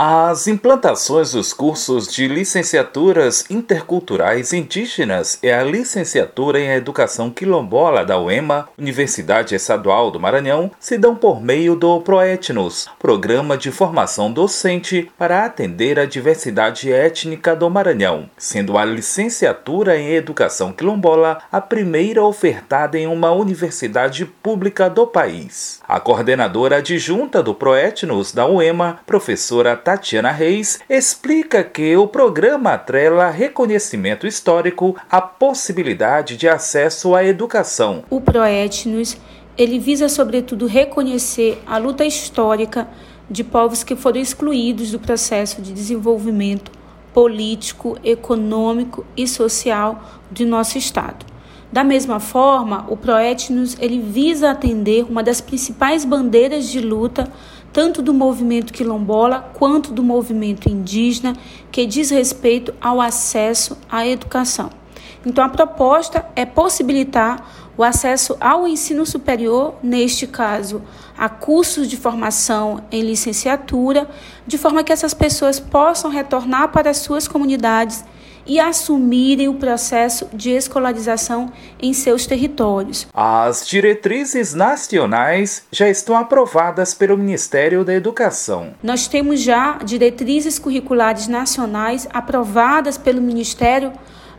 As implantações dos cursos de licenciaturas interculturais indígenas e a licenciatura em Educação Quilombola da UEMA, Universidade Estadual do Maranhão, se dão por meio do ProEtnos, Programa de Formação Docente para atender a diversidade étnica do Maranhão, sendo a licenciatura em Educação Quilombola a primeira ofertada em uma universidade pública do país. A coordenadora adjunta do ProEtnos da UEMA, professora Tatiana Reis, explica que o programa atrela reconhecimento histórico à possibilidade de acesso à educação. O Proetnos ele visa sobretudo reconhecer a luta histórica de povos que foram excluídos do processo de desenvolvimento político, econômico e social de nosso estado. Da mesma forma, o Proetnos ele visa atender uma das principais bandeiras de luta tanto do movimento quilombola quanto do movimento indígena, que diz respeito ao acesso à educação. Então, a proposta é possibilitar o acesso ao ensino superior, neste caso, a cursos de formação em licenciatura, de forma que essas pessoas possam retornar para as suas comunidades e assumirem o processo de escolarização em seus territórios. As diretrizes nacionais já estão aprovadas pelo Ministério da Educação. Nós temos já diretrizes curriculares nacionais aprovadas pelo Ministério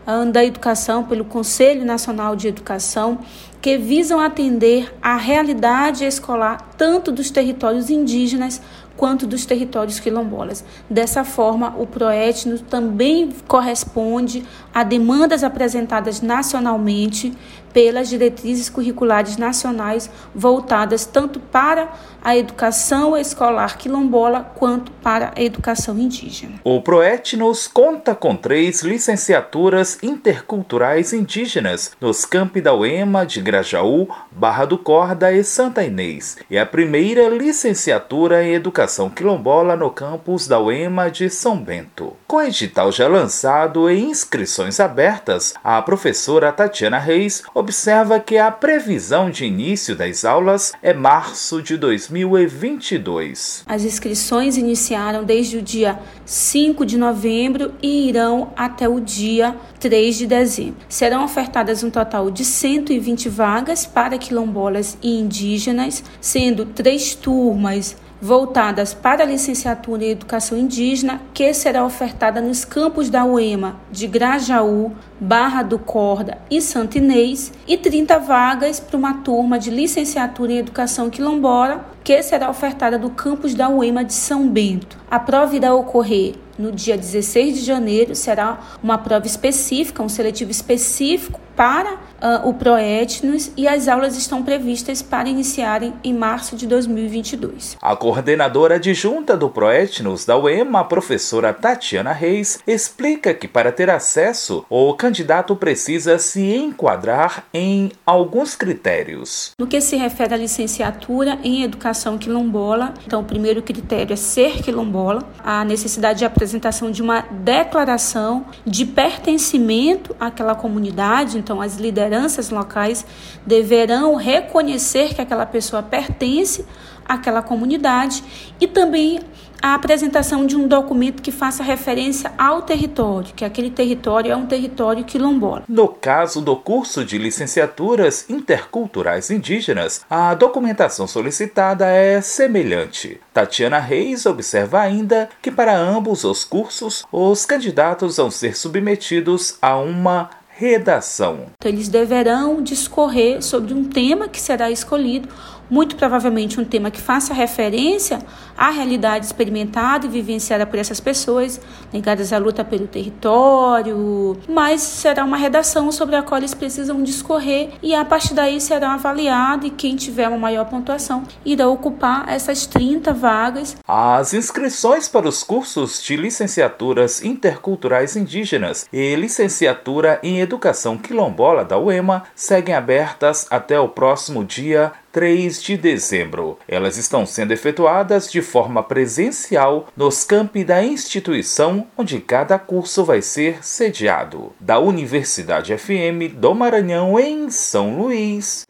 ah, da Educação, pelo Conselho Nacional de Educação, que visam atender à realidade escolar tanto dos territórios indígenas quanto dos territórios quilombolas. Dessa forma, o Proetno também corresponde a demandas apresentadas nacionalmente pelas diretrizes curriculares nacionais voltadas tanto para a educação escolar quilombola quanto para a educação indígena. O Proetnos conta com três licenciaturas interculturais indígenas nos campi da UEMA de Grajaú, Barra do Corda e Santa Inês, e a primeira licenciatura em educação quilombola no campus da UEMA de São Bento. Com edital já lançado e inscrições abertas, a professora Tatiana Reis observa que a previsão de início das aulas é março de 2022. As inscrições iniciaram desde o dia 5 de novembro e irão até o dia 3 de dezembro. Serão ofertadas um total de 120 vagas para quilombolas e indígenas, sendo três turmas voltadas para a licenciatura em educação indígena, que será ofertada nos campos da UEMA de Grajaú, Barra do Corda e Santo Inês, e 30 vagas para uma turma de licenciatura em educação quilombola, que será ofertada do campus da UEMA de São Bento. A prova irá ocorrer no dia 16 de janeiro, será uma prova específica, um seletivo específico para uh, o Proetnos e as aulas estão previstas para iniciarem em março de 2022. A coordenadora adjunta do Proetnos da UEMA, a professora Tatiana Reis, explica que para ter acesso, o candidato precisa se enquadrar em alguns critérios. No que se refere à licenciatura em educação quilombola, então o primeiro critério é ser quilombola, a necessidade de apresentação de uma declaração de pertencimento àquela comunidade, então as lideranças locais deverão reconhecer que aquela pessoa pertence àquela comunidade e também a apresentação de um documento que faça referência ao território, que aquele território é um território quilombola. No caso do curso de licenciaturas interculturais indígenas, a documentação solicitada é semelhante. Tatiana Reis observa ainda que para ambos os cursos, os candidatos vão ser submetidos a uma redação. Então, eles deverão discorrer sobre um tema que será escolhido muito provavelmente um tema que faça referência à realidade experimentada e vivenciada por essas pessoas ligadas à luta pelo território, mas será uma redação sobre a qual eles precisam discorrer e a partir daí será avaliado e quem tiver uma maior pontuação irá ocupar essas 30 vagas. As inscrições para os cursos de licenciaturas interculturais indígenas e licenciatura em educação quilombola da UEMA seguem abertas até o próximo dia 3 de dezembro. Elas estão sendo efetuadas de forma presencial nos campi da instituição onde cada curso vai ser sediado. Da Universidade FM do Maranhão em São Luís,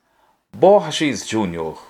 Borges Júnior.